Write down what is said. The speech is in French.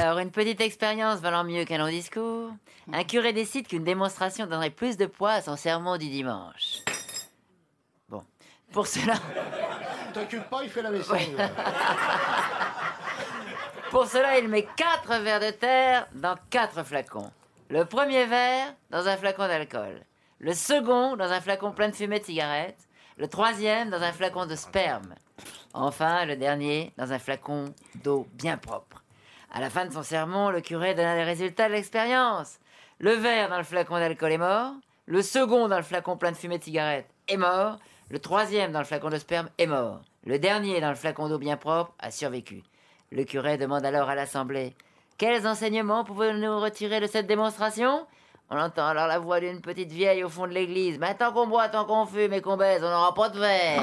une petite expérience valant mieux qu'un long discours, un curé décide qu'une démonstration donnerait plus de poids à son sermon du dimanche. Bon, pour cela, T'inquiète pas, il fait la vaisselle. pour cela, il met quatre verres de terre dans quatre flacons. Le premier verre dans un flacon d'alcool, le second dans un flacon plein de fumée de cigarette, le troisième dans un flacon de sperme. Enfin, le dernier dans un flacon d'eau bien propre. À la fin de son sermon, le curé donna les résultats de l'expérience. Le verre dans le flacon d'alcool est mort, le second dans le flacon plein de fumée de cigarette est mort, le troisième dans le flacon de sperme est mort, le dernier dans le flacon d'eau bien propre a survécu. Le curé demande alors à l'assemblée Quels enseignements pouvons-nous retirer de cette démonstration? On entend alors la voix d'une petite vieille au fond de l'église. Mais tant qu'on boit, tant qu'on fume et qu'on baise, on n'aura pas de verre.